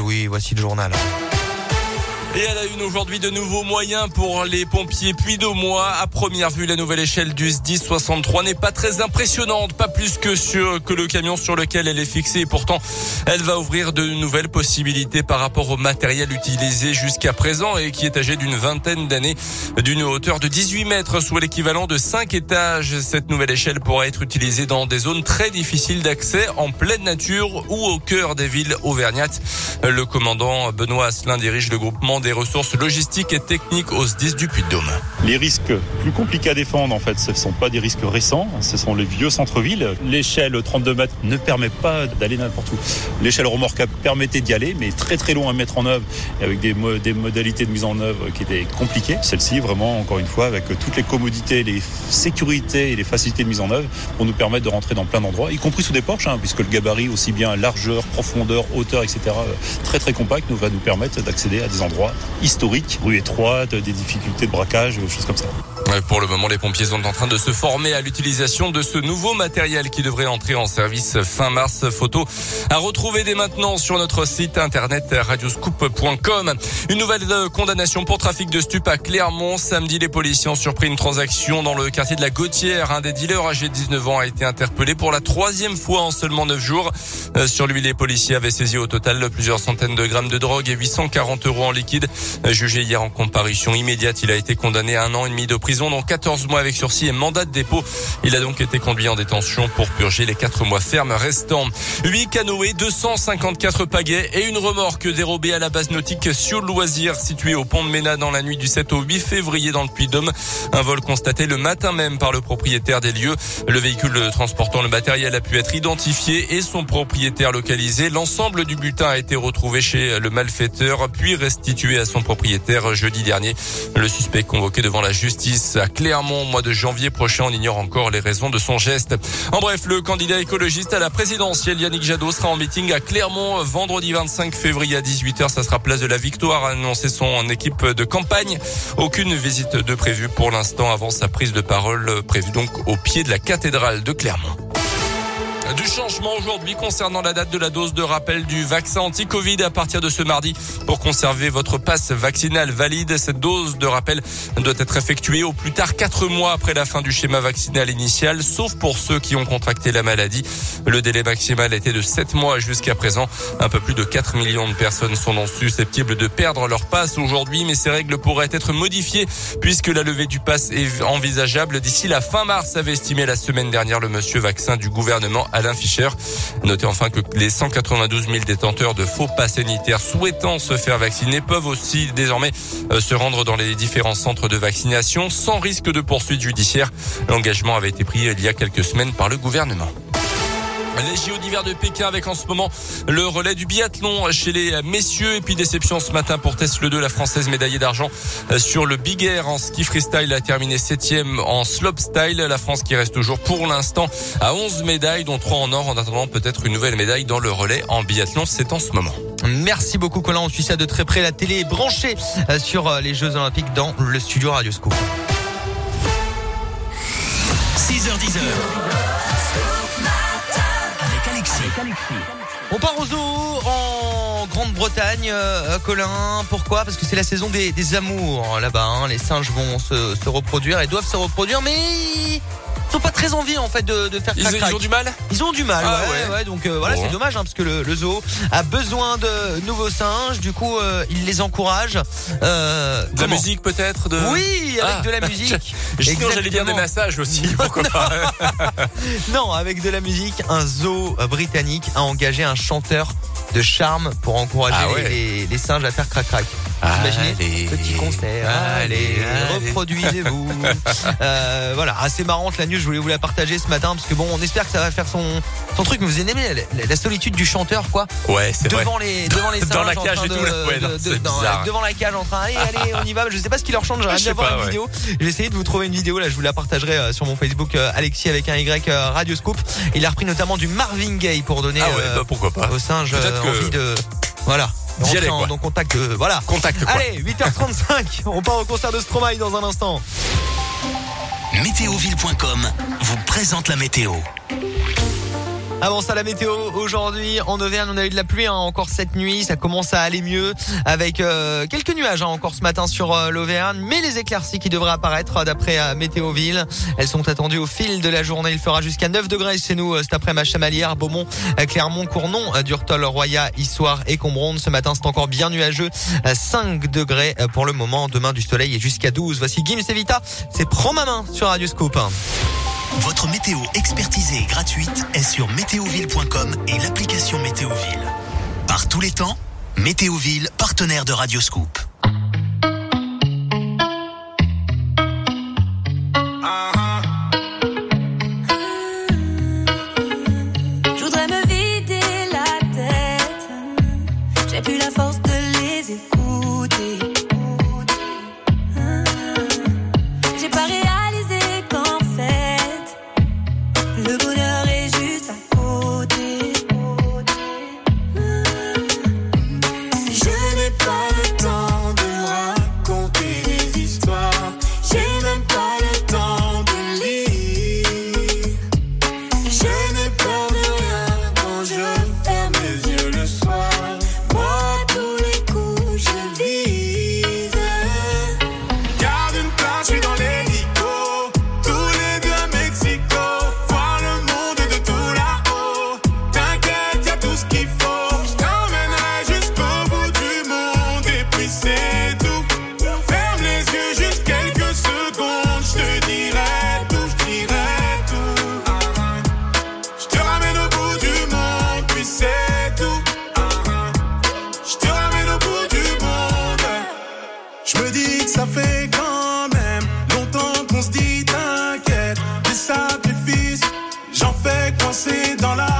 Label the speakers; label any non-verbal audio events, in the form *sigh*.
Speaker 1: Oui, voici le journal.
Speaker 2: Et à la une aujourd'hui, de nouveaux moyens pour les pompiers puis de mois. À première vue, la nouvelle échelle du SDI 63 n'est pas très impressionnante, pas plus que sur que le camion sur lequel elle est fixée. Et pourtant, elle va ouvrir de nouvelles possibilités par rapport au matériel utilisé jusqu'à présent et qui est âgé d'une vingtaine d'années, d'une hauteur de 18 mètres, soit l'équivalent de 5 étages. Cette nouvelle échelle pourra être utilisée dans des zones très difficiles d'accès, en pleine nature ou au cœur des villes auvergnates. Le commandant Benoît Asselin dirige le groupement des ressources logistiques et techniques au SDIS du Puy-de-Dôme.
Speaker 3: Les risques plus compliqués à défendre, en fait, ce ne sont pas des risques récents, ce sont les vieux centres-villes. L'échelle 32 mètres ne permet pas d'aller n'importe où. L'échelle remorquable permettait d'y aller, mais très très long à mettre en œuvre, avec des, des modalités de mise en œuvre qui étaient compliquées. Celle-ci, vraiment, encore une fois, avec toutes les commodités, les sécurités et les facilités de mise en œuvre, pour nous permettre de rentrer dans plein d'endroits, y compris sous des porches, hein, puisque le gabarit, aussi bien largeur, profondeur, hauteur, etc., très très compact, nous va nous permettre d'accéder à des endroits historiques, rue étroite, des difficultés de braquage, choses comme ça.
Speaker 2: Pour le moment, les pompiers sont en train de se former à l'utilisation de ce nouveau matériel qui devrait entrer en service fin mars. Photo à retrouver dès maintenant sur notre site internet radioscoop.com. Une nouvelle condamnation pour trafic de stupes à Clermont. Samedi, les policiers ont surpris une transaction dans le quartier de la Gautière. Un des dealers âgé de 19 ans a été interpellé pour la troisième fois en seulement 9 jours. Euh, sur lui, les policiers avaient saisi au total plusieurs centaines de grammes de drogue et 840 euros en liquide. Jugé hier en comparution immédiate, il a été condamné à un an et demi de prison, dont 14 mois avec sursis et mandat de dépôt. Il a donc été conduit en détention pour purger les 4 mois fermes restants. 8 canoës, 254 pagaies et une remorque dérobée à la base nautique sur loisir située au pont de Ménat dans la nuit du 7 au 8 février dans le Puy-de-Dôme. Un vol constaté le matin même par le propriétaire des lieux. Le véhicule transportant le matériel a pu être identifié et son propriétaire localisé. L'ensemble du butin a été retrouvé chez le malfaiteur puis restitué à son propriétaire jeudi dernier. Le suspect convoqué devant la justice à Clermont au mois de janvier prochain. On ignore encore les raisons de son geste. En bref, le candidat écologiste à la présidentielle Yannick Jadot sera en meeting à Clermont vendredi 25 février à 18h. Ça sera place de la Victoire, a annoncé son équipe de campagne. Aucune visite de prévue pour l'instant avant sa prise de parole prévue donc au pied de la cathédrale de Clermont. Du changement aujourd'hui concernant la date de la dose de rappel du vaccin anti-Covid à partir de ce mardi. Pour conserver votre passe vaccinal valide, cette dose de rappel doit être effectuée au plus tard 4 mois après la fin du schéma vaccinal initial, sauf pour ceux qui ont contracté la maladie. Le délai maximal était de 7 mois jusqu'à présent. Un peu plus de 4 millions de personnes sont donc susceptibles de perdre leur passe aujourd'hui, mais ces règles pourraient être modifiées puisque la levée du pass est envisageable d'ici la fin mars, avait estimé la semaine dernière le monsieur vaccin du gouvernement Alain Fischer. Notez enfin que les 192 000 détenteurs de faux pas sanitaires souhaitant se faire vacciner peuvent aussi désormais euh, se rendre dans les différents centres de vaccination sans risque de poursuite judiciaire. L'engagement avait été pris il y a quelques semaines par le gouvernement. Les JO d'hiver de Pékin avec en ce moment le relais du biathlon chez les messieurs et puis déception ce matin pour Tesla 2, la française médaillée d'argent sur le Big Air en ski freestyle a terminé septième en slopestyle. La France qui reste toujours pour l'instant à 11 médailles dont 3 en or en attendant peut-être une nouvelle médaille dans le relais en biathlon. C'est en ce moment.
Speaker 1: Merci beaucoup Colin, on suit ça de très près. La télé est branchée sur les Jeux Olympiques dans le studio Radio Scoop.
Speaker 4: 6h10.
Speaker 1: On part au zoo en Grande-Bretagne, euh, Colin. Pourquoi? Parce que c'est la saison des, des amours là-bas. Hein. Les singes vont se, se, reproduire et doivent se reproduire, mais ils sont pas très envie en fait de, de faire.
Speaker 2: Ils, ils, ont du mal.
Speaker 1: Ils ont du mal. Ah, ouais, ouais. ouais, Donc euh, voilà, bon. c'est dommage hein, parce que le, le, zoo a besoin de nouveaux singes. Du coup, euh, il les encourage.
Speaker 2: Euh, de la musique peut-être. De...
Speaker 1: Oui, avec ah. de la musique. *laughs*
Speaker 2: J'allais dire des massages aussi. *laughs* Pourquoi pas *laughs*
Speaker 1: Non, avec de la musique, un zoo britannique a engagé un chanteur de charme pour encourager ah ouais. les, les, singes à faire crac crac. Imaginez, petit concert, allez, allez reproduisez-vous. *laughs* euh, voilà, assez marrante la news, je voulais vous la partager ce matin parce que bon, on espère que ça va faire son, son truc. Mais vous aimez la, la solitude du chanteur, quoi.
Speaker 2: Ouais, c'est
Speaker 1: devant
Speaker 2: vrai.
Speaker 1: les devant les singes, *laughs*
Speaker 2: dans la cage et
Speaker 1: de,
Speaker 2: tout. Ouais, non,
Speaker 1: de, dans, devant la cage en train, allez, allez, on y va. Je sais pas ce qu'il leur chante. J'aimerais bien voir une ouais. vidéo. J'ai essayé de vous trouver une vidéo là, je vous la partagerai sur mon Facebook Alexis avec un Y Radio Scoop. Il a repris notamment du Marvin Gaye pour donner
Speaker 2: ah ouais, bah, pourquoi pas.
Speaker 1: aux singes envie de voilà.
Speaker 2: D'y aller, quoi.
Speaker 1: Donc contact de, voilà.
Speaker 2: Contact, quoi.
Speaker 1: Allez, 8h35. on part au concert de Stromae dans un instant.
Speaker 4: Météoville.com vous présente la météo.
Speaker 1: Avant ça, la météo aujourd'hui en Auvergne, on a eu de la pluie hein, encore cette nuit. Ça commence à aller mieux avec euh, quelques nuages hein, encore ce matin sur euh, l'Auvergne, mais les éclaircies qui devraient apparaître d'après euh, Météoville. Elles sont attendues au fil de la journée. Il fera jusqu'à 9 degrés chez nous cet après ma Chamalière, Beaumont, Clermont, Cournon, Durtol, Roya, Issoire et Combronde. Ce matin, c'est encore bien nuageux. 5 degrés pour le moment. Demain, du soleil et jusqu'à 12. Voici Gims Evita. C'est Prends ma main sur Radio Scoop.
Speaker 4: Votre météo expertisée et gratuite est sur météoville.com et l'application Météoville. Par tous les temps, Météoville, partenaire de Radioscoop.
Speaker 5: side J'en fais coincer dans la